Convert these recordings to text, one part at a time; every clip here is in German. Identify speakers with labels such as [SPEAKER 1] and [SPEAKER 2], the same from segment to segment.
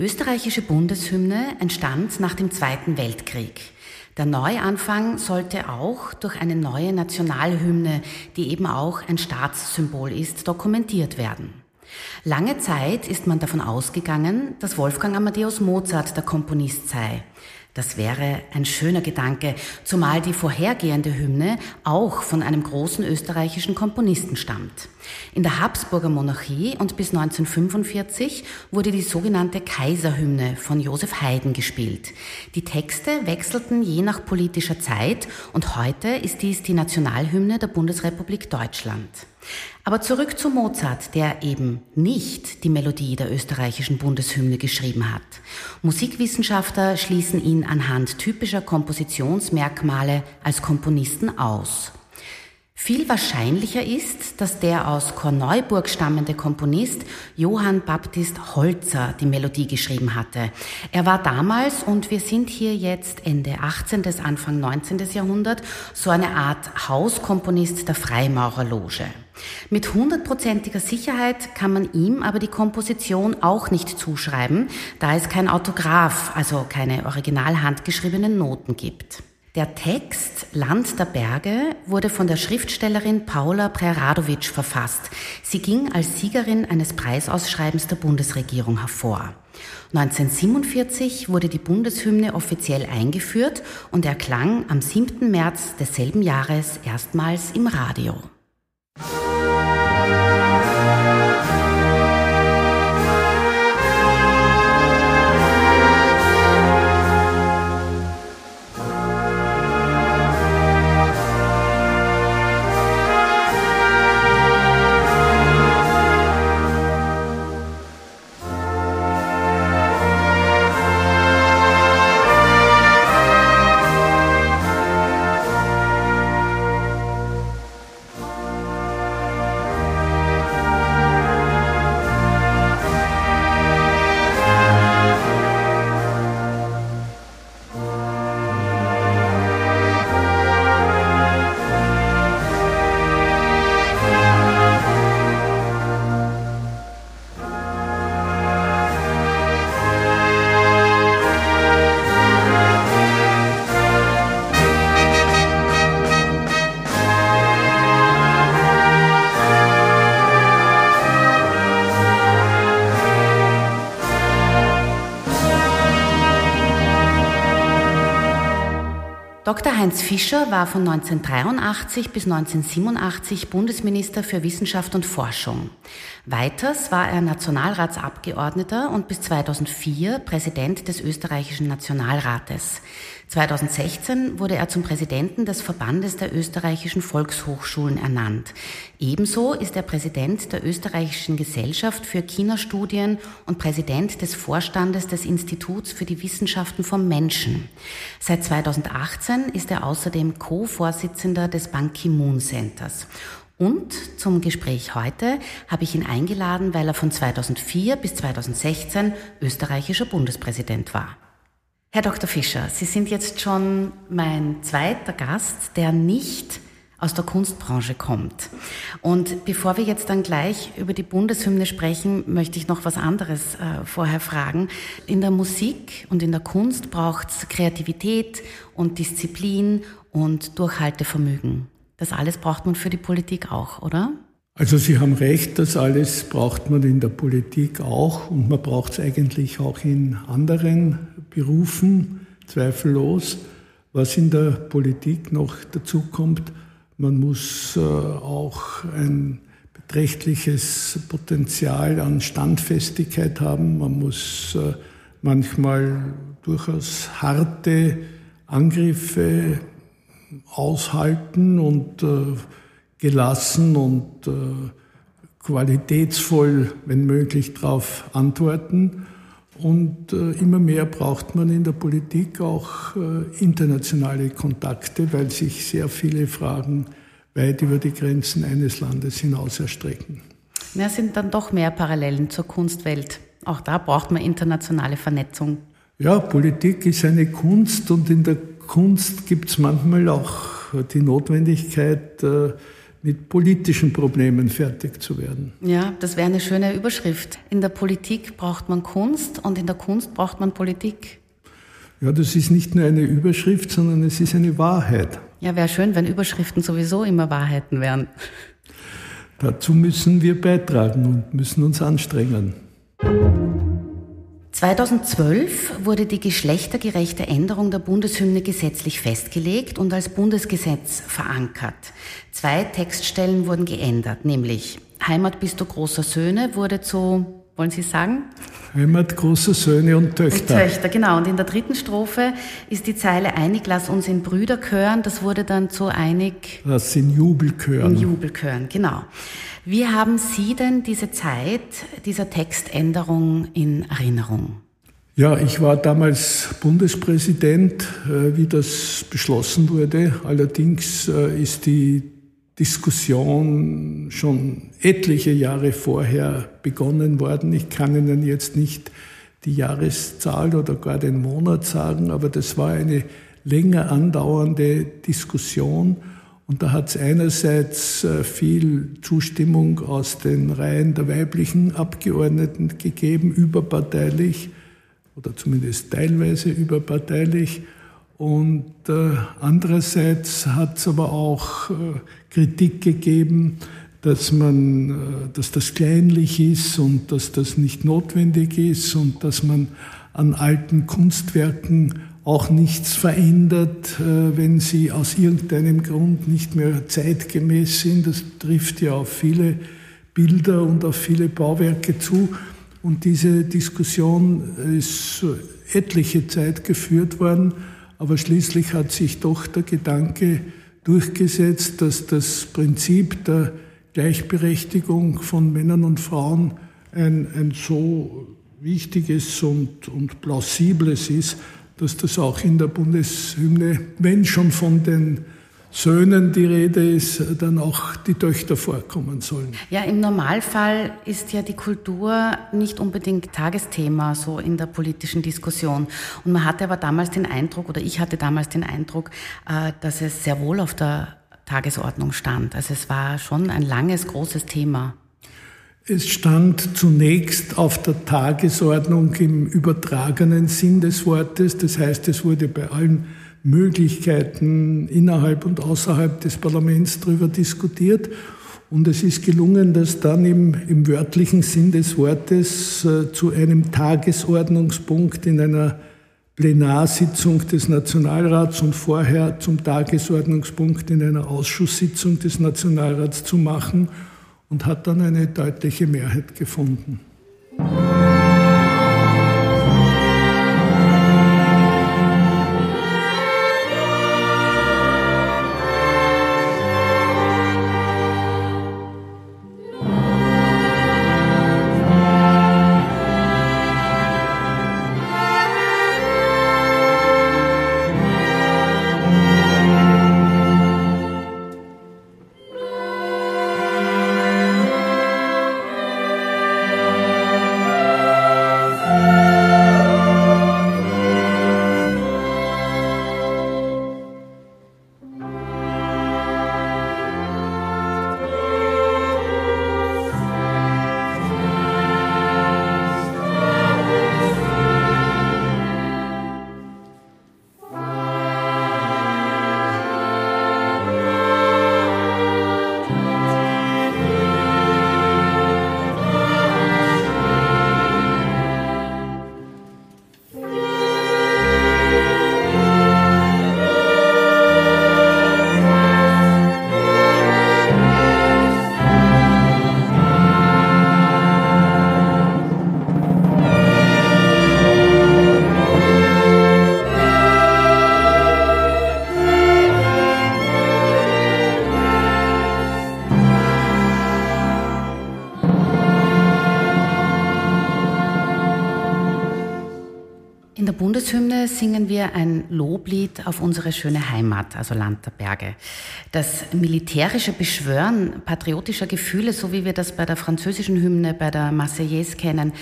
[SPEAKER 1] Österreichische Bundeshymne entstand nach dem Zweiten Weltkrieg. Der Neuanfang sollte auch durch eine neue Nationalhymne, die eben auch ein Staatssymbol ist, dokumentiert werden. Lange Zeit ist man davon ausgegangen, dass Wolfgang Amadeus Mozart der Komponist sei. Das wäre ein schöner Gedanke, zumal die vorhergehende Hymne auch von einem großen österreichischen Komponisten stammt. In der Habsburger Monarchie und bis 1945 wurde die sogenannte Kaiserhymne von Josef Haydn gespielt. Die Texte wechselten je nach politischer Zeit und heute ist dies die Nationalhymne der Bundesrepublik Deutschland. Aber zurück zu Mozart, der eben nicht die Melodie der österreichischen Bundeshymne geschrieben hat. Musikwissenschaftler schließen ihn anhand typischer Kompositionsmerkmale als Komponisten aus. Viel wahrscheinlicher ist, dass der aus Korneuburg stammende Komponist Johann Baptist Holzer die Melodie geschrieben hatte. Er war damals, und wir sind hier jetzt Ende 18. bis Anfang 19. Jahrhundert, so eine Art Hauskomponist der Freimaurerloge. Mit hundertprozentiger Sicherheit kann man ihm aber die Komposition auch nicht zuschreiben, da es kein Autograph, also keine original handgeschriebenen Noten gibt. Der Text Land der Berge wurde von der Schriftstellerin Paula Preradovic verfasst. Sie ging als Siegerin eines Preisausschreibens der Bundesregierung hervor. 1947 wurde die Bundeshymne offiziell eingeführt und erklang am 7. März desselben Jahres erstmals im Radio. Dr. Heinz Fischer war von 1983 bis 1987 Bundesminister für Wissenschaft und Forschung. Weiters war er Nationalratsabgeordneter und bis 2004 Präsident des österreichischen Nationalrates. 2016 wurde er zum Präsidenten des Verbandes der österreichischen Volkshochschulen ernannt. Ebenso ist er Präsident der österreichischen Gesellschaft für China-Studien und Präsident des Vorstandes des Instituts für die Wissenschaften vom Menschen. Seit 2018 ist er außerdem Co-Vorsitzender des Ban Ki-moon Centers. Und zum Gespräch heute habe ich ihn eingeladen, weil er von 2004 bis 2016 österreichischer Bundespräsident war. Herr Dr. Fischer, Sie sind jetzt schon mein zweiter Gast, der nicht aus der Kunstbranche kommt. Und bevor wir jetzt dann gleich über die Bundeshymne sprechen, möchte ich noch was anderes äh, vorher fragen. In der Musik und in der Kunst braucht es Kreativität und Disziplin und Durchhaltevermögen. Das alles braucht man für die Politik auch, oder?
[SPEAKER 2] Also Sie haben recht, das alles braucht man in der Politik auch und man braucht es eigentlich auch in anderen Berufen, zweifellos. Was in der Politik noch dazu kommt, man muss äh, auch ein beträchtliches Potenzial an Standfestigkeit haben. Man muss äh, manchmal durchaus harte Angriffe aushalten und äh, gelassen und äh, qualitätsvoll, wenn möglich, darauf antworten. Und äh, immer mehr braucht man in der Politik auch äh, internationale Kontakte, weil sich sehr viele Fragen weit über die Grenzen eines Landes hinaus erstrecken.
[SPEAKER 1] Ja, es sind dann doch mehr Parallelen zur Kunstwelt. Auch da braucht man internationale Vernetzung.
[SPEAKER 2] Ja, Politik ist eine Kunst und in der Kunst gibt es manchmal auch die Notwendigkeit, äh, mit politischen Problemen fertig zu werden.
[SPEAKER 1] Ja, das wäre eine schöne Überschrift. In der Politik braucht man Kunst und in der Kunst braucht man Politik.
[SPEAKER 2] Ja, das ist nicht nur eine Überschrift, sondern es ist eine Wahrheit.
[SPEAKER 1] Ja, wäre schön, wenn Überschriften sowieso immer Wahrheiten wären.
[SPEAKER 2] Dazu müssen wir beitragen und müssen uns anstrengen.
[SPEAKER 1] 2012 wurde die geschlechtergerechte Änderung der Bundeshymne gesetzlich festgelegt und als Bundesgesetz verankert. Zwei Textstellen wurden geändert, nämlich Heimat bist du großer Söhne wurde zu, wollen Sie sagen?
[SPEAKER 2] Heimat großer Söhne und Töchter.
[SPEAKER 1] Und Töchter, genau. Und in der dritten Strophe ist die Zeile einig, lass uns in Brüder chören. Das wurde dann zu einig.
[SPEAKER 2] Lass in Jubel chören.
[SPEAKER 1] In Jubel chören, genau. Wie haben Sie denn diese Zeit dieser Textänderung in Erinnerung?
[SPEAKER 2] Ja, ich war damals Bundespräsident, äh, wie das beschlossen wurde. Allerdings äh, ist die Diskussion schon etliche Jahre vorher begonnen worden. Ich kann Ihnen jetzt nicht die Jahreszahl oder gar den Monat sagen, aber das war eine länger andauernde Diskussion. Und da hat es einerseits äh, viel Zustimmung aus den Reihen der weiblichen Abgeordneten gegeben, überparteilich oder zumindest teilweise überparteilich. Und äh, andererseits hat es aber auch äh, Kritik gegeben, dass man, dass das kleinlich ist und dass das nicht notwendig ist und dass man an alten Kunstwerken auch nichts verändert, äh, wenn sie aus irgendeinem Grund nicht mehr zeitgemäß sind. Das trifft ja auf viele Bilder und auf viele Bauwerke zu. Und diese Diskussion ist etliche Zeit geführt worden, aber schließlich hat sich doch der Gedanke durchgesetzt, dass das Prinzip der Gleichberechtigung von Männern und Frauen ein, ein so wichtiges und, und plausibles ist, dass das auch in der Bundeshymne, wenn schon von den Söhnen die Rede ist, dann auch die Töchter vorkommen sollen.
[SPEAKER 1] Ja, im Normalfall ist ja die Kultur nicht unbedingt Tagesthema so in der politischen Diskussion. Und man hatte aber damals den Eindruck, oder ich hatte damals den Eindruck, äh, dass es sehr wohl auf der Tagesordnung stand. Also es war schon ein langes, großes Thema.
[SPEAKER 2] Es stand zunächst auf der Tagesordnung im übertragenen Sinn des Wortes. Das heißt, es wurde bei allen Möglichkeiten innerhalb und außerhalb des Parlaments darüber diskutiert. Und es ist gelungen, das dann im, im wörtlichen Sinn des Wortes äh, zu einem Tagesordnungspunkt in einer Plenarsitzung des Nationalrats und vorher zum Tagesordnungspunkt in einer Ausschusssitzung des Nationalrats zu machen und hat dann eine deutliche Mehrheit gefunden.
[SPEAKER 1] Wir ein Loblied auf unsere schöne Heimat, also Land der Berge. Das militärische Beschwören patriotischer Gefühle, so wie wir das bei der französischen Hymne, bei der Marseillaise kennen,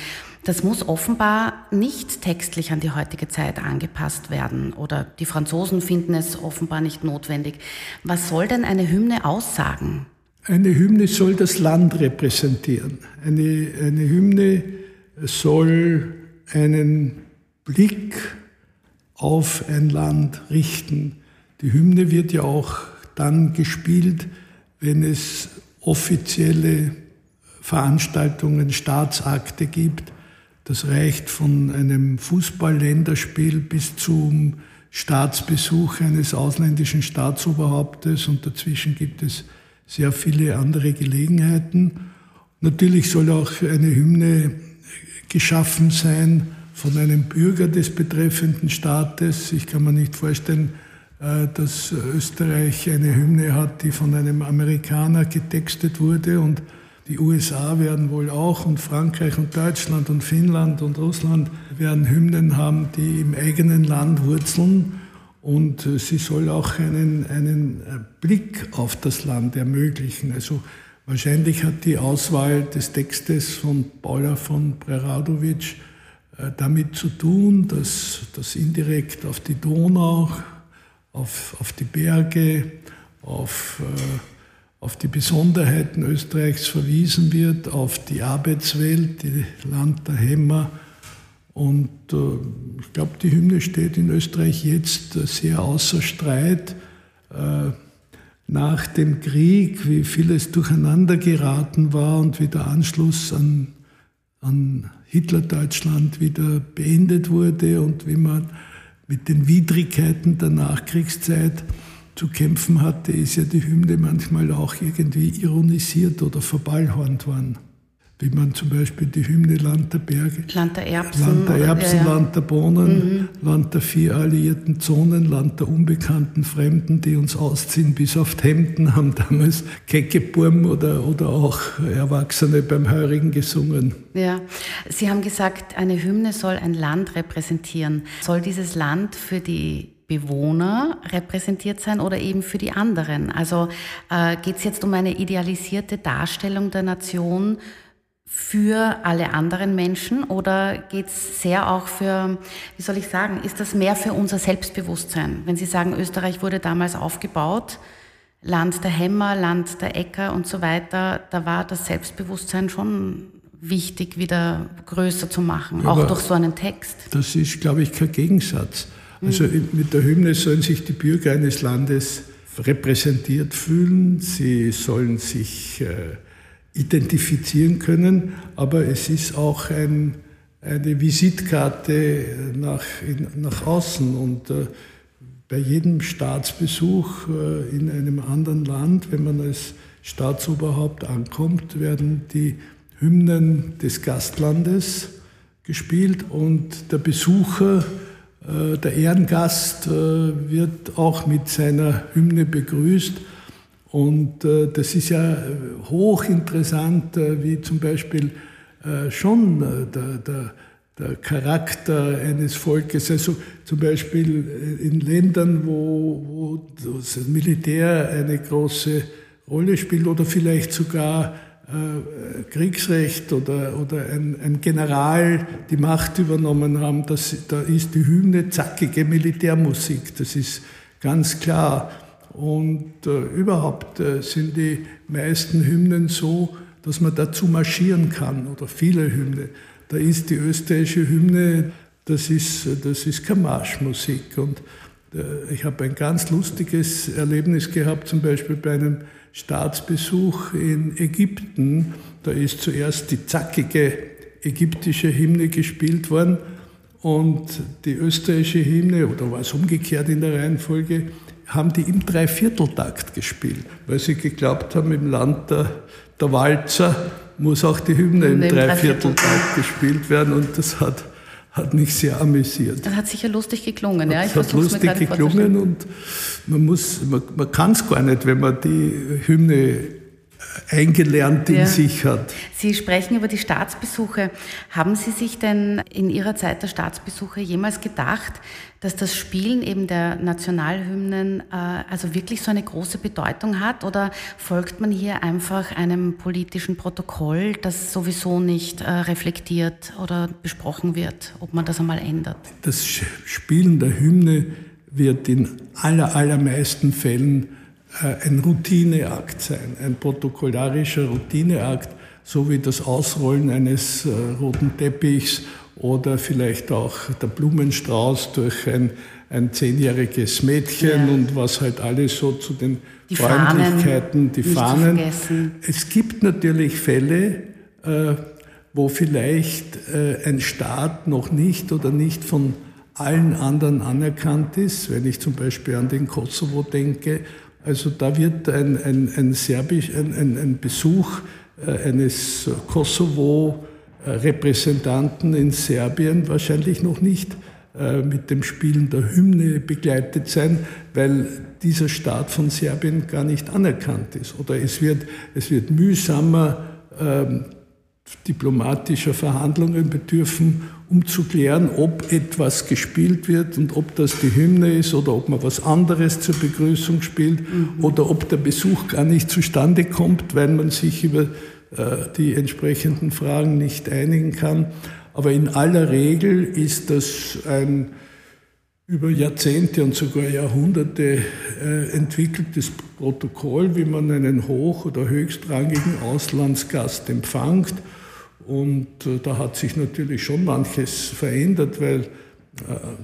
[SPEAKER 1] das muss offenbar nicht textlich an die heutige Zeit angepasst werden oder die Franzosen finden es offenbar nicht notwendig. Was soll denn eine Hymne aussagen?
[SPEAKER 2] Eine Hymne soll das Land repräsentieren. Eine, eine Hymne soll einen Blick auf ein Land richten. Die Hymne wird ja auch dann gespielt, wenn es offizielle Veranstaltungen, Staatsakte gibt. Das reicht von einem Fußballländerspiel bis zum Staatsbesuch eines ausländischen Staatsoberhauptes und dazwischen gibt es sehr viele andere Gelegenheiten. Natürlich soll auch eine Hymne geschaffen sein, von einem Bürger des betreffenden Staates. Ich kann mir nicht vorstellen, äh, dass Österreich eine Hymne hat, die von einem Amerikaner getextet wurde und die USA werden wohl auch und Frankreich und Deutschland und Finnland und Russland werden Hymnen haben, die im eigenen Land wurzeln und äh, sie soll auch einen, einen äh, Blick auf das Land ermöglichen. Also wahrscheinlich hat die Auswahl des Textes von Paula von Preradovic damit zu tun, dass das indirekt auf die Donau, auf, auf die Berge, auf, äh, auf die Besonderheiten Österreichs verwiesen wird, auf die Arbeitswelt, die Land der Hämmer. Und äh, ich glaube, die Hymne steht in Österreich jetzt sehr außer Streit. Nach dem Krieg, wie vieles durcheinander geraten war und wie der Anschluss an, an Hitler-Deutschland wieder beendet wurde und wie man mit den Widrigkeiten der Nachkriegszeit zu kämpfen hatte, ist ja die Hymne manchmal auch irgendwie ironisiert oder verballhornt worden wie man zum Beispiel die Hymne Land der Berge,
[SPEAKER 1] Land der Erbsen,
[SPEAKER 2] Land der, Erbsen, ja, ja. Land der Bohnen, mhm. Land der vier alliierten Zonen, Land der unbekannten Fremden, die uns ausziehen bis auf die Hemden, haben damals Keckeburm oder, oder auch Erwachsene beim Heurigen gesungen.
[SPEAKER 1] Ja, Sie haben gesagt, eine Hymne soll ein Land repräsentieren. Soll dieses Land für die Bewohner repräsentiert sein oder eben für die anderen? Also äh, geht es jetzt um eine idealisierte Darstellung der Nation für alle anderen Menschen oder geht es sehr auch für, wie soll ich sagen, ist das mehr für unser Selbstbewusstsein? Wenn Sie sagen, Österreich wurde damals aufgebaut, Land der Hämmer, Land der Äcker und so weiter, da war das Selbstbewusstsein schon wichtig, wieder größer zu machen, ja, auch durch so einen Text.
[SPEAKER 2] Das ist, glaube ich, kein Gegensatz. Also mhm. mit der Hymne sollen sich die Bürger eines Landes repräsentiert fühlen, sie sollen sich äh, identifizieren können, aber es ist auch ein, eine Visitkarte nach, nach außen und äh, bei jedem Staatsbesuch äh, in einem anderen Land, wenn man als Staatsoberhaupt ankommt, werden die Hymnen des Gastlandes gespielt und der Besucher, äh, der Ehrengast äh, wird auch mit seiner Hymne begrüßt. Und äh, das ist ja äh, hochinteressant, äh, wie zum Beispiel äh, schon äh, der, der, der, Charakter eines Volkes, also zum Beispiel äh, in Ländern, wo, wo das Militär eine große Rolle spielt oder vielleicht sogar Kriegsrecht oder, oder ein, ein, General die Macht übernommen haben, das, da ist die Hymne zackige Militärmusik, das ist ganz klar. Und äh, überhaupt äh, sind die meisten Hymnen so, dass man dazu marschieren kann oder viele Hymnen. Da ist die österreichische Hymne, das ist, das ist keine Marschmusik. Und äh, ich habe ein ganz lustiges Erlebnis gehabt, zum Beispiel bei einem Staatsbesuch in Ägypten. Da ist zuerst die zackige ägyptische Hymne gespielt worden und die österreichische Hymne, oder war es umgekehrt in der Reihenfolge, haben die im Dreivierteltakt gespielt, weil sie geglaubt haben, im Land der, der Walzer muss auch die Hymne im Dreivierteltakt gespielt werden und das hat, hat mich sehr amüsiert.
[SPEAKER 1] Das hat sicher lustig geklungen, ja.
[SPEAKER 2] Ich hat lustig geklungen und man, muss, man, man kann es gar nicht, wenn man die Hymne eingelernt in ja. sich hat.
[SPEAKER 1] Sie sprechen über die Staatsbesuche. Haben Sie sich denn in Ihrer Zeit der Staatsbesuche jemals gedacht, dass das Spielen eben der Nationalhymnen äh, also wirklich so eine große Bedeutung hat? Oder folgt man hier einfach einem politischen Protokoll, das sowieso nicht äh, reflektiert oder besprochen wird, ob man das einmal ändert?
[SPEAKER 2] Das Spielen der Hymne wird in aller, allermeisten Fällen ein Routineakt sein, ein protokollarischer Routineakt, so wie das Ausrollen eines äh, roten Teppichs oder vielleicht auch der Blumenstrauß durch ein, ein zehnjähriges Mädchen ja. und was halt alles so zu den die Freundlichkeiten,
[SPEAKER 1] Fahnen, die Fahnen.
[SPEAKER 2] Es gibt natürlich Fälle, äh, wo vielleicht ein Staat noch nicht oder nicht von allen anderen anerkannt ist, wenn ich zum Beispiel an den Kosovo denke also da wird ein, ein, ein, Serbisch, ein, ein Besuch äh, eines Kosovo-Repräsentanten in Serbien wahrscheinlich noch nicht äh, mit dem Spielen der Hymne begleitet sein, weil dieser Staat von Serbien gar nicht anerkannt ist. Oder es wird, es wird mühsamer ähm, diplomatischer Verhandlungen bedürfen, um zu klären, ob etwas gespielt wird und ob das die Hymne ist oder ob man was anderes zur Begrüßung spielt mhm. oder ob der Besuch gar nicht zustande kommt, weil man sich über äh, die entsprechenden Fragen nicht einigen kann. Aber in aller Regel ist das ein über Jahrzehnte und sogar Jahrhunderte äh, entwickeltes Protokoll, wie man einen hoch- oder höchstrangigen Auslandsgast empfängt und äh, da hat sich natürlich schon manches verändert, weil äh,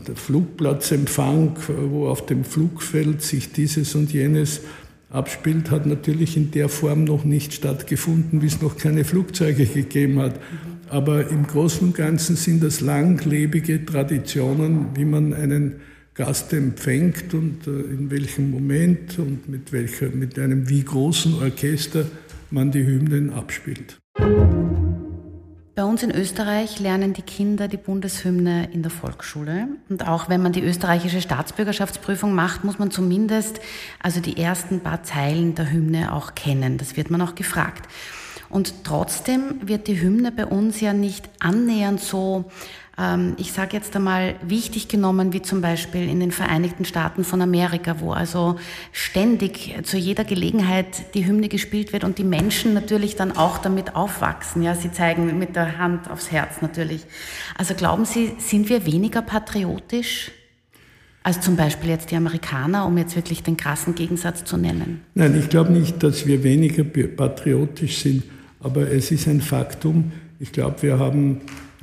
[SPEAKER 2] der Flugplatzempfang, wo auf dem Flugfeld sich dieses und jenes abspielt, hat natürlich in der Form noch nicht stattgefunden, wie es noch keine Flugzeuge gegeben hat. Aber im Großen und Ganzen sind das langlebige Traditionen, wie man einen Gast empfängt und äh, in welchem Moment und mit, welcher, mit einem wie großen Orchester man die Hymnen abspielt.
[SPEAKER 1] Bei uns in Österreich lernen die Kinder die Bundeshymne in der Volksschule. Und auch wenn man die österreichische Staatsbürgerschaftsprüfung macht, muss man zumindest also die ersten paar Zeilen der Hymne auch kennen. Das wird man auch gefragt. Und trotzdem wird die Hymne bei uns ja nicht annähernd so ähm, ich sage jetzt einmal, wichtig genommen, wie zum Beispiel in den Vereinigten Staaten von Amerika, wo also ständig zu jeder Gelegenheit die Hymne gespielt wird und die Menschen natürlich dann auch damit aufwachsen. Ja, sie zeigen mit der Hand aufs Herz natürlich. Also glauben Sie, sind wir weniger patriotisch? als zum Beispiel jetzt die Amerikaner, um jetzt wirklich den krassen Gegensatz zu nennen?
[SPEAKER 2] Nein, ich glaube nicht, dass wir weniger patriotisch sind, aber es ist ein Faktum. Ich glaube, wir haben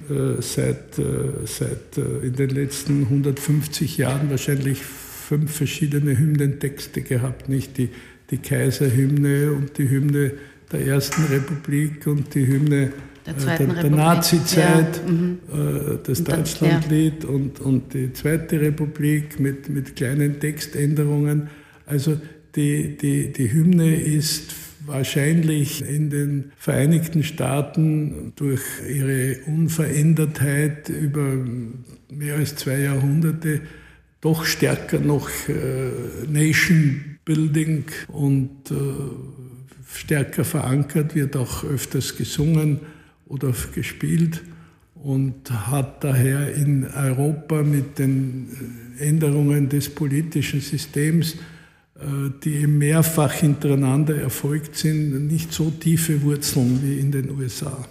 [SPEAKER 2] äh, seit, äh, seit äh, in den letzten 150 Jahren wahrscheinlich fünf verschiedene Hymnentexte gehabt, nicht die, die Kaiserhymne und die Hymne der Ersten Republik und die Hymne
[SPEAKER 1] der, der,
[SPEAKER 2] der Nazi-Zeit, ja. mhm. das Deutschlandlied ja. und, und die Zweite Republik mit, mit kleinen Textänderungen. Also die, die, die Hymne ist wahrscheinlich in den Vereinigten Staaten durch ihre Unverändertheit über mehr als zwei Jahrhunderte doch stärker noch äh, Nation Building und äh, stärker verankert, wird auch öfters gesungen oder gespielt und hat daher in Europa mit den Änderungen des politischen Systems äh, die mehrfach hintereinander erfolgt sind, nicht so tiefe Wurzeln wie in den USA.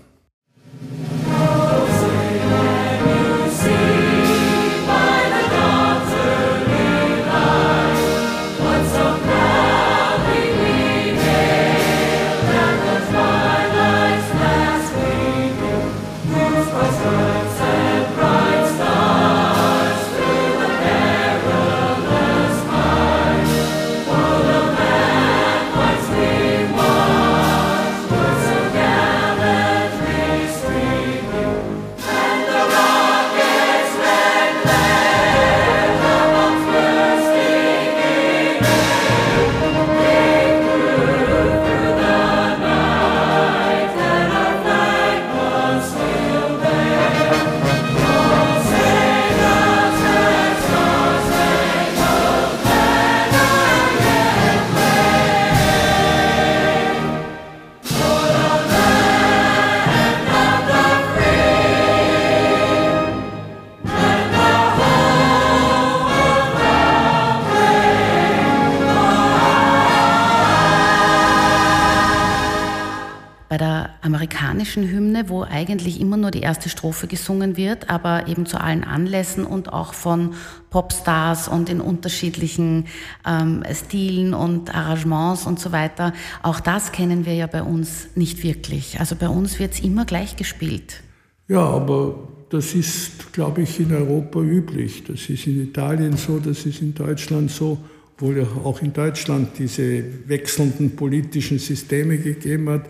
[SPEAKER 1] Amerikanischen Hymne, wo eigentlich immer nur die erste Strophe gesungen wird, aber eben zu allen Anlässen und auch von Popstars und in unterschiedlichen ähm, Stilen und Arrangements und so weiter. Auch das kennen wir ja bei uns nicht wirklich. Also bei uns wird es immer gleich gespielt.
[SPEAKER 2] Ja, aber das ist, glaube ich, in Europa üblich. Das ist in Italien so, das ist in Deutschland so obwohl ja auch in Deutschland diese wechselnden politischen Systeme gegeben hat.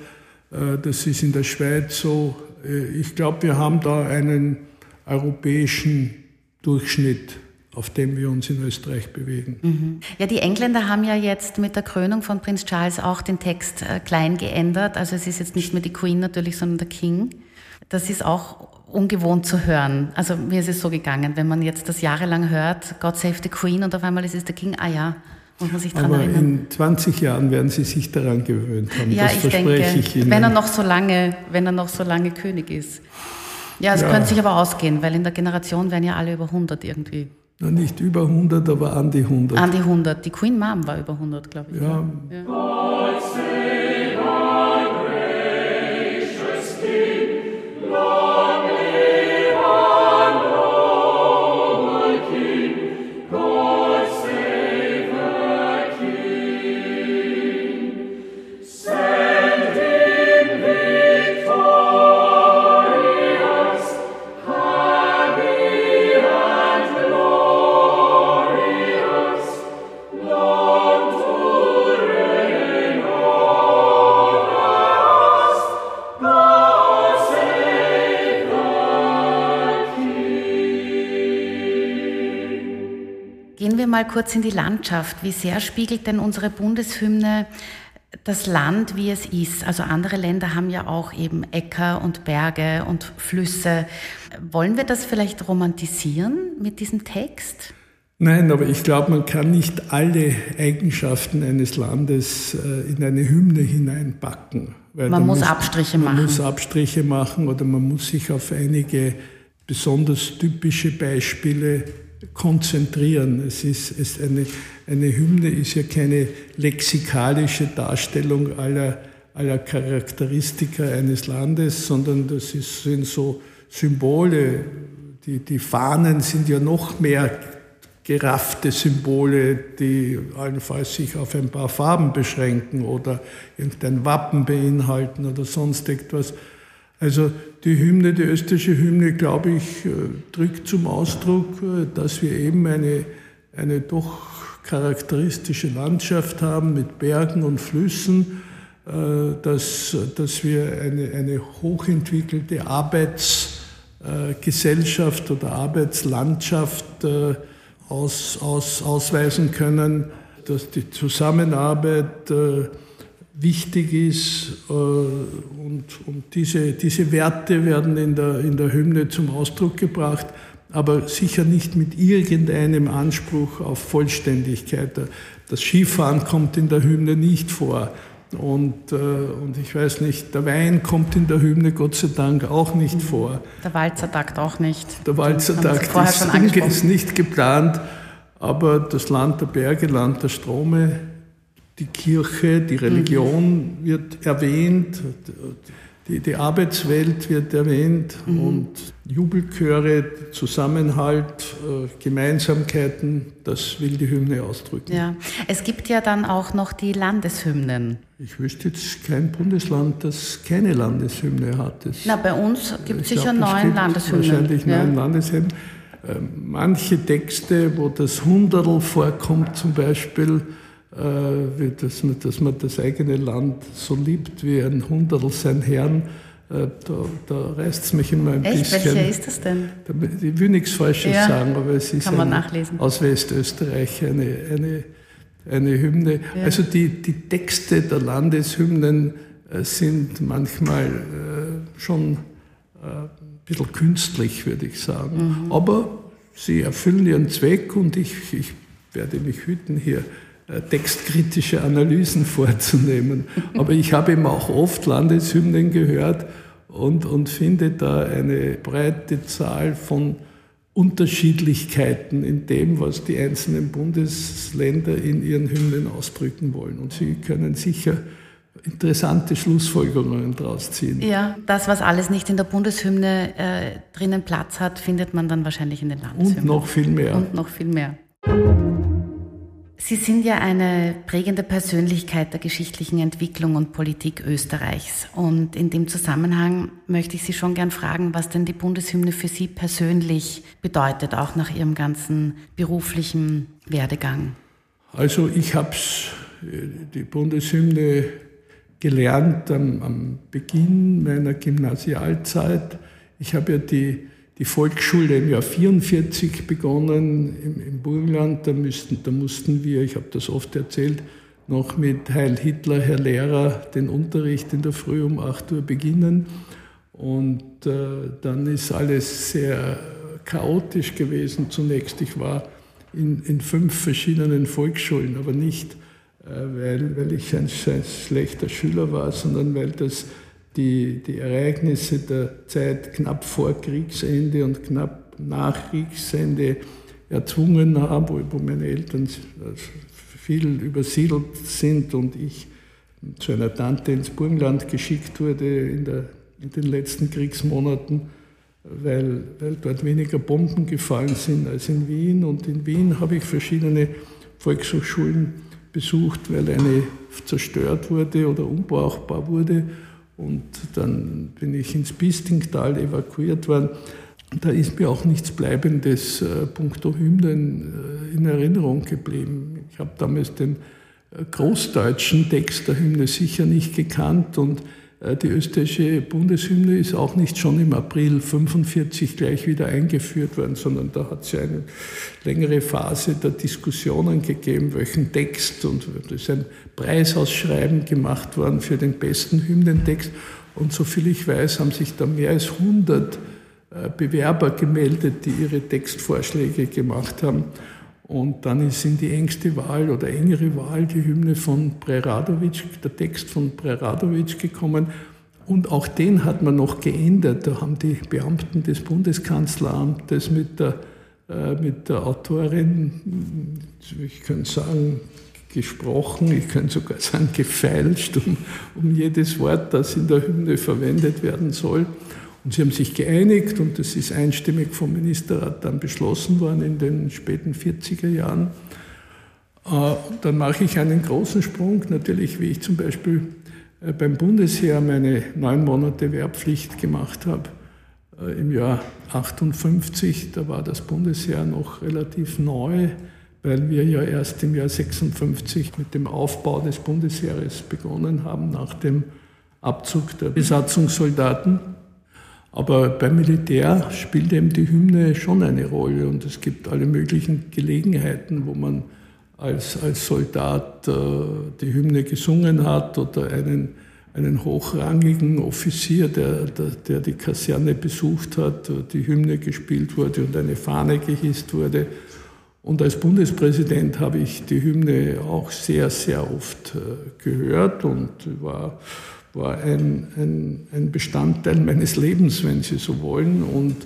[SPEAKER 2] Äh, das ist in der Schweiz so. Äh, ich glaube, wir haben da einen europäischen Durchschnitt, auf dem wir uns in Österreich bewegen.
[SPEAKER 1] Mhm. Ja, die Engländer haben ja jetzt mit der Krönung von Prinz Charles auch den Text äh, klein geändert. Also es ist jetzt nicht mehr die Queen natürlich, sondern der King. Das ist auch ungewohnt zu hören. Also mir ist es so gegangen, wenn man jetzt das jahrelang hört, God Save the Queen und auf einmal ist es der King, ah ja, muss man sich daran
[SPEAKER 2] Aber
[SPEAKER 1] erinnern.
[SPEAKER 2] in 20 Jahren werden Sie sich daran gewöhnt haben.
[SPEAKER 1] Ja,
[SPEAKER 2] das
[SPEAKER 1] ich
[SPEAKER 2] verspreche
[SPEAKER 1] denke,
[SPEAKER 2] ich Ihnen.
[SPEAKER 1] wenn er noch so lange, wenn er noch so lange König ist. Ja, es
[SPEAKER 2] Ja.
[SPEAKER 1] könnte sich aber ausgehen, weil in der Generation werden ja alle über 100 irgendwie.
[SPEAKER 2] Na, nicht über 100, aber an die 100.
[SPEAKER 1] An die 100. Die Queen Mom war über 100, glaube ich.
[SPEAKER 2] ja,
[SPEAKER 1] Gehen mal kurz in die Landschaft. Wie sehr spiegelt denn unsere Bundeshymne das Land, wie es ist? Also andere Länder haben ja auch eben Äcker und Berge und Flüsse. Wollen wir das vielleicht romantisieren mit diesem Text?
[SPEAKER 2] Nein, aber ich glaube, man kann nicht alle Eigenschaften eines Landes äh, in eine Hymne hineinpacken.
[SPEAKER 1] Man
[SPEAKER 2] da
[SPEAKER 1] muss Abstriche
[SPEAKER 2] man
[SPEAKER 1] machen.
[SPEAKER 2] muss Abstriche machen oder man muss sich auf einige besonders typische Beispiele konzentrieren. Es ist, es eine, eine Hymne ist ja keine lexikalische Darstellung aller, aller Charakteristika eines Landes, sondern das ist, sind so Symbole. Die, die Fahnen sind ja noch mehr geraffte Symbole, die allenfalls sich auf ein paar Farben beschränken oder irgendein Wappen beinhalten oder sonst etwas. Also die Hymne, die österreichische Hymne, glaube ich, äh, drückt zum Ausdruck, äh, dass wir eben eine, eine doch charakteristische Landschaft haben mit Bergen und Flüssen, äh, dass, dass wir eine, eine hochentwickelte Arbeitsgesellschaft oder Arbeitslandschaft aus, aus, ausweisen können, dass die Zusammenarbeit wichtig ist äh, und, und diese, diese Werte werden in der, in der Hymne zum Ausdruck gebracht, aber sicher nicht mit irgendeinem Anspruch auf Vollständigkeit. Das Skifahren kommt in der Hymne nicht vor. Und, äh, und ich weiß nicht, der Wein kommt in der Hymne Gott sei Dank auch nicht vor.
[SPEAKER 1] Der Walzertakt auch nicht.
[SPEAKER 2] Der Walzertakt ist, ist nicht geplant, aber das Land der Berge, Land der Strome, die Kirche, die Religion
[SPEAKER 1] Mhm.
[SPEAKER 2] wird erwähnt, die, die Arbeitswelt wird erwähnt
[SPEAKER 1] Mhm.
[SPEAKER 2] und Jubelchöre, Zusammenhalt, äh, Gemeinsamkeiten, das will die Hymne ausdrücken.
[SPEAKER 1] Ja, es gibt ja dann auch noch die Landeshymnen.
[SPEAKER 2] Ich wüsste jetzt kein Bundesland, das keine Landeshymne hat. Das
[SPEAKER 1] Na, bei uns gibt es
[SPEAKER 2] Ich
[SPEAKER 1] sicher neun
[SPEAKER 2] gibt
[SPEAKER 1] Landeshymnen.
[SPEAKER 2] Wahrscheinlich
[SPEAKER 1] ja.
[SPEAKER 2] neun Landeshymnen. Ähm, Manche Texte, wo das Hunderl vorkommt, zum Beispiel, äh, wie dass, man, dass man das eigene Land so liebt wie ein Hunderl sein Herrn, äh, da, da reißt es mich immer ein
[SPEAKER 1] Echt?
[SPEAKER 2] bisschen.
[SPEAKER 1] Welcher ist das denn?
[SPEAKER 2] Ich will nichts Falsches
[SPEAKER 1] Ja,
[SPEAKER 2] sagen, aber es ist eine, aus Westösterreich eine, eine, eine Hymne. Also die, die Texte der Landeshymnen äh, sind manchmal äh, schon äh, ein bisschen künstlich, würde ich sagen.
[SPEAKER 1] Mhm.
[SPEAKER 2] Aber sie erfüllen ihren Zweck und ich, ich werde mich hüten, hier textkritische Analysen vorzunehmen. Aber ich habe eben auch oft Landeshymnen gehört und, und finde da eine breite Zahl von Unterschiedlichkeiten in dem, was die einzelnen Bundesländer in ihren Hymnen ausdrücken wollen. Und Sie können sicher interessante Schlussfolgerungen daraus ziehen.
[SPEAKER 1] Ja, das, was alles nicht in der Bundeshymne äh, drinnen Platz hat, findet man dann wahrscheinlich in den Landeshymnen.
[SPEAKER 2] Und noch viel mehr.
[SPEAKER 1] Und noch viel mehr. Sie sind ja eine prägende Persönlichkeit der geschichtlichen Entwicklung und Politik Österreichs. Und in dem Zusammenhang möchte ich Sie schon gern fragen, was denn die Bundeshymne für Sie persönlich bedeutet, auch nach Ihrem ganzen beruflichen Werdegang.
[SPEAKER 2] Also ich habe die Bundeshymne gelernt am, am Beginn meiner Gymnasialzeit. Ich habe ja die die Volksschule im Jahr 44 begonnen im, im Burgenland. Da, müssten, da mussten wir, ich habe das oft erzählt, noch mit Heil Hitler, Herr Lehrer, den Unterricht in der Früh um 8 Uhr beginnen. Und äh, dann ist alles sehr chaotisch gewesen zunächst. Ich war in, in fünf verschiedenen Volksschulen, aber nicht, äh, weil, weil ich ein, ein schlechter Schüler war, sondern weil das die, die Ereignisse der Zeit knapp vor Kriegsende und knapp nach Kriegsende erzwungen haben, wo, meine Eltern viel übersiedelt sind und ich zu einer Tante ins Burgenland geschickt wurde in, der, in den letzten Kriegsmonaten, weil, weil dort weniger Bomben gefallen sind als in Wien. Und in Wien habe ich verschiedene Volkshochschulen besucht, weil eine zerstört wurde oder unbrauchbar wurde. Und dann bin ich ins Bistingtal evakuiert worden. Da ist mir auch nichts Bleibendes äh, puncto Hymnen äh, in Erinnerung geblieben. Ich habe damals den äh, großdeutschen Text der Hymne sicher nicht gekannt und die österreichische Bundeshymne ist auch nicht schon im April 1945 gleich wieder eingeführt worden, sondern da hat es ja eine längere Phase der Diskussionen gegeben, welchen Text und da ist ein Preisausschreiben gemacht worden für den besten Hymnentext. Und soviel ich weiß, haben sich da mehr als 100 äh, Bewerber gemeldet, die ihre Textvorschläge gemacht haben. Und dann ist in die engste Wahl oder engere Wahl die Hymne von Preradovic, der Text von Preradovic gekommen. Und auch den hat man noch geändert. Da haben die Beamten des Bundeskanzleramtes mit der, äh, mit der Autorin, ich könnte sagen, gesprochen, ich könnte sogar sagen gefeilscht um, um jedes Wort, das in der Hymne verwendet werden soll. Und sie haben sich geeinigt und das ist einstimmig vom Ministerrat dann beschlossen worden in den späten 40er Jahren. Äh, dann mache ich einen großen Sprung, natürlich wie ich zum Beispiel äh, beim Bundesheer meine neun Monate Wehrpflicht gemacht habe äh, im Jahr 58. Da war das Bundesheer noch relativ neu, weil wir ja erst im Jahr 56 mit dem Aufbau des Bundesheeres begonnen haben, nach dem Abzug der Besatzungssoldaten. Aber beim Militär spielt eben die Hymne schon eine Rolle und es gibt alle möglichen Gelegenheiten, wo man als, als Soldat äh, die Hymne gesungen hat oder einen, einen hochrangigen Offizier, der, der, der die Kaserne besucht hat, die Hymne gespielt wurde und eine Fahne gehisst wurde. Und als Bundespräsident habe ich die Hymne auch sehr, sehr oft äh, gehört und war war ein, ein, ein Bestandteil meines Lebens, wenn Sie so wollen. Und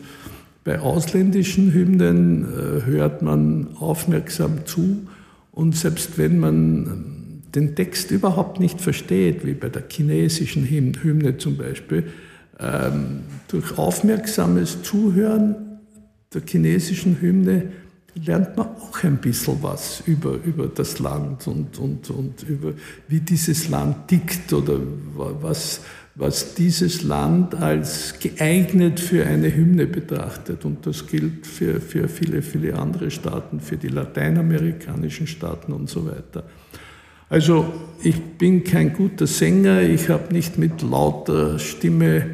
[SPEAKER 2] bei ausländischen Hymnen äh, hört man aufmerksam zu und selbst wenn man den Text überhaupt nicht versteht, wie bei der chinesischen Hymne zum Beispiel, ähm, durch aufmerksames Zuhören der chinesischen Hymne lernt man auch ein bisschen was über, über das Land und, und, und über wie dieses Land tickt oder was, was dieses Land als geeignet für eine Hymne betrachtet. Und das gilt für, für viele, viele andere Staaten, für die lateinamerikanischen Staaten und so weiter. Also ich bin kein guter Sänger, ich habe nicht mit lauter Stimme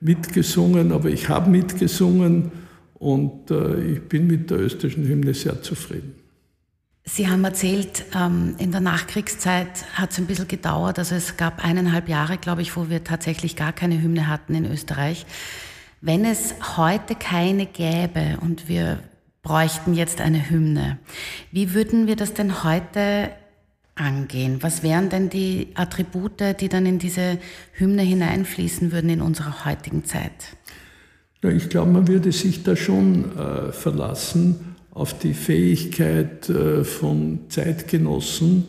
[SPEAKER 2] mitgesungen, aber ich habe mitgesungen und äh, ich bin mit der österreichischen Hymne sehr zufrieden.
[SPEAKER 1] Sie haben erzählt, ähm, in der Nachkriegszeit hat es ein bisschen gedauert. Also es gab eineinhalb Jahre, glaube ich, wo wir tatsächlich gar keine Hymne hatten in Österreich. Wenn es heute keine gäbe und wir bräuchten jetzt eine Hymne, wie würden wir das denn heute angehen? Was wären denn die Attribute, die dann in diese Hymne hineinfließen würden in unserer heutigen Zeit?
[SPEAKER 2] Ja, ich glaube, man würde sich da schon äh, verlassen auf die Fähigkeit äh, von Zeitgenossen,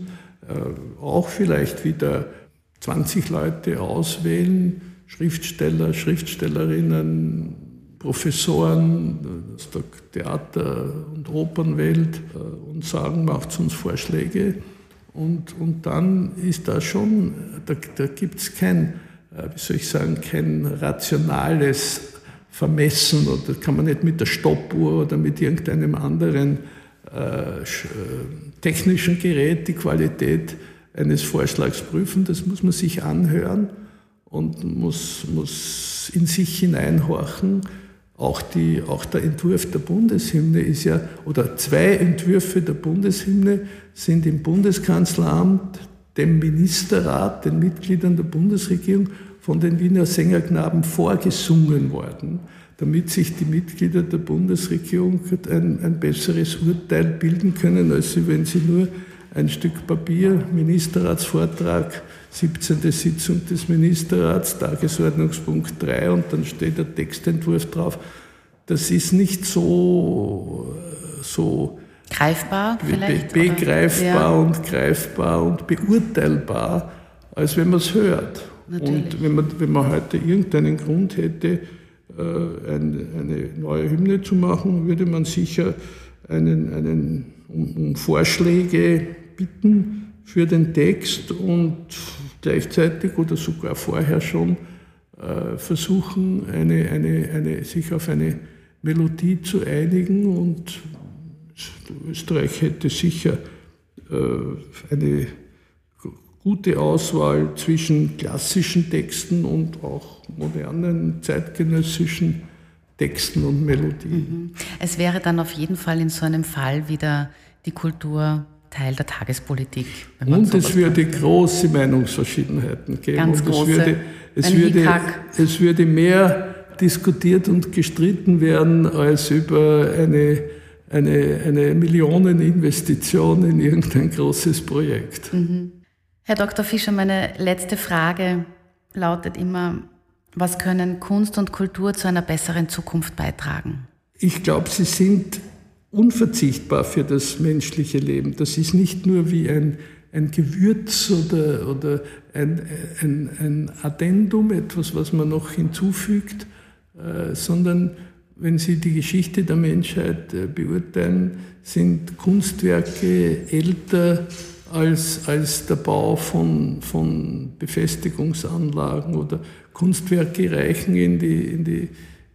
[SPEAKER 2] äh, auch vielleicht wie der 20 Leute auswählen, Schriftsteller, Schriftstellerinnen, Professoren aus der Theater- und Opernwelt äh, und sagen, macht uns Vorschläge. Und, und dann ist da schon, da, da gibt es kein, äh, wie soll ich sagen, kein rationales Vermessen oder kann man nicht mit der Stoppuhr oder mit irgendeinem anderen äh, technischen Gerät die Qualität eines Vorschlags prüfen. Das muss man sich anhören und muss, muss in sich hineinhorchen. Auch, die, auch der Entwurf der Bundeshymne ist ja, oder zwei Entwürfe der Bundeshymne sind im Bundeskanzleramt, dem Ministerrat, den Mitgliedern der Bundesregierung von den Wiener Sängerknaben vorgesungen worden, damit sich die Mitglieder der Bundesregierung ein, ein besseres Urteil bilden können, als wenn sie nur ein Stück Papier, Ministerratsvortrag, 17. Sitzung des Ministerrats, Tagesordnungspunkt 3 und dann steht der Textentwurf drauf. Das ist nicht so, so
[SPEAKER 1] greifbar, vielleicht,
[SPEAKER 2] be begreifbar ja. und greifbar und beurteilbar, als wenn man es hört. Natürlich. Und wenn man, wenn man heute irgendeinen Grund hätte, äh, eine neue Hymne zu machen, würde man sicher einen, einen um, um Vorschläge bitten für den Text und gleichzeitig oder sogar vorher schon äh, versuchen, eine, eine, eine, sich auf eine Melodie zu einigen. Und Österreich hätte sicher äh, eine gute Auswahl zwischen klassischen Texten und auch modernen zeitgenössischen Texten und Melodien.
[SPEAKER 1] Mhm. Es wäre dann auf jeden Fall in so einem Fall wieder die Kultur Teil der Tagespolitik.
[SPEAKER 2] Und es würde große Meinungsverschiedenheiten geben.
[SPEAKER 1] Ganz
[SPEAKER 2] und
[SPEAKER 1] große,
[SPEAKER 2] es würde, es, würde, es würde mehr diskutiert und gestritten werden als über eine, eine, eine Millioneninvestition in irgendein großes Projekt.
[SPEAKER 1] Mhm. Herr Dr. Fischer, meine letzte Frage lautet immer, was können Kunst und Kultur zu einer besseren Zukunft beitragen?
[SPEAKER 2] Ich glaube, sie sind unverzichtbar für das menschliche Leben. Das ist nicht nur wie ein, ein Gewürz oder, oder ein, ein, ein Addendum, etwas, was man noch hinzufügt, äh, sondern wenn Sie die Geschichte der Menschheit äh, beurteilen, sind Kunstwerke älter als, als der Bau von, von Befestigungsanlagen oder Kunstwerke reichen in die, in die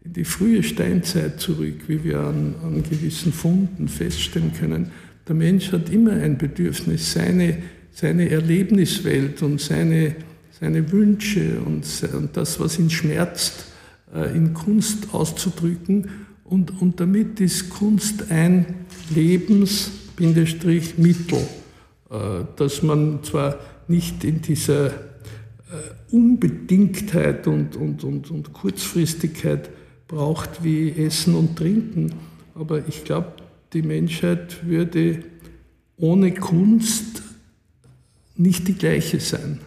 [SPEAKER 2] in die frühe Steinzeit zurück, wie wir an, an gewissen Funden feststellen können. Der Mensch hat immer ein Bedürfnis, seine, seine Erlebniswelt und seine, seine Wünsche und, und das, was ihn schmerzt, äh, in Kunst auszudrücken. Und, und damit ist Kunst ein Lebensmittel, dass man zwar nicht in dieser äh, Unbedingtheit und, und, und, und Kurzfristigkeit braucht wie Essen und Trinken. Aber ich glaube, die Menschheit würde ohne Kunst nicht die gleiche sein.